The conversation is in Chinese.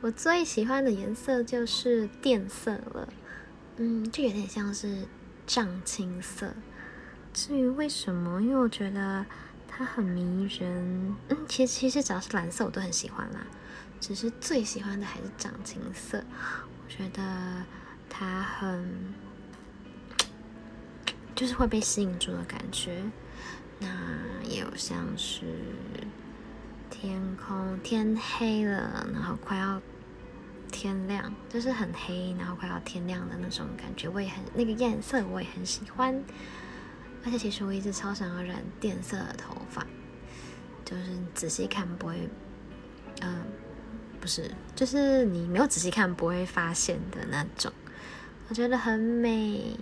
我最喜欢的颜色就是靛色了，嗯，就有点像是藏青色。至于为什么，因为我觉得它很迷人。嗯，其实其实只要是蓝色我都很喜欢啦，只是最喜欢的还是藏青色。我觉得它很，就是会被吸引住的感觉。那也有像是。天黑了，然后快要天亮，就是很黑，然后快要天亮的那种感觉，我也很那个颜色，我也很喜欢。而且其实我一直超想要染电色的头发，就是仔细看不会，嗯、不是，就是你没有仔细看不会发现的那种，我觉得很美。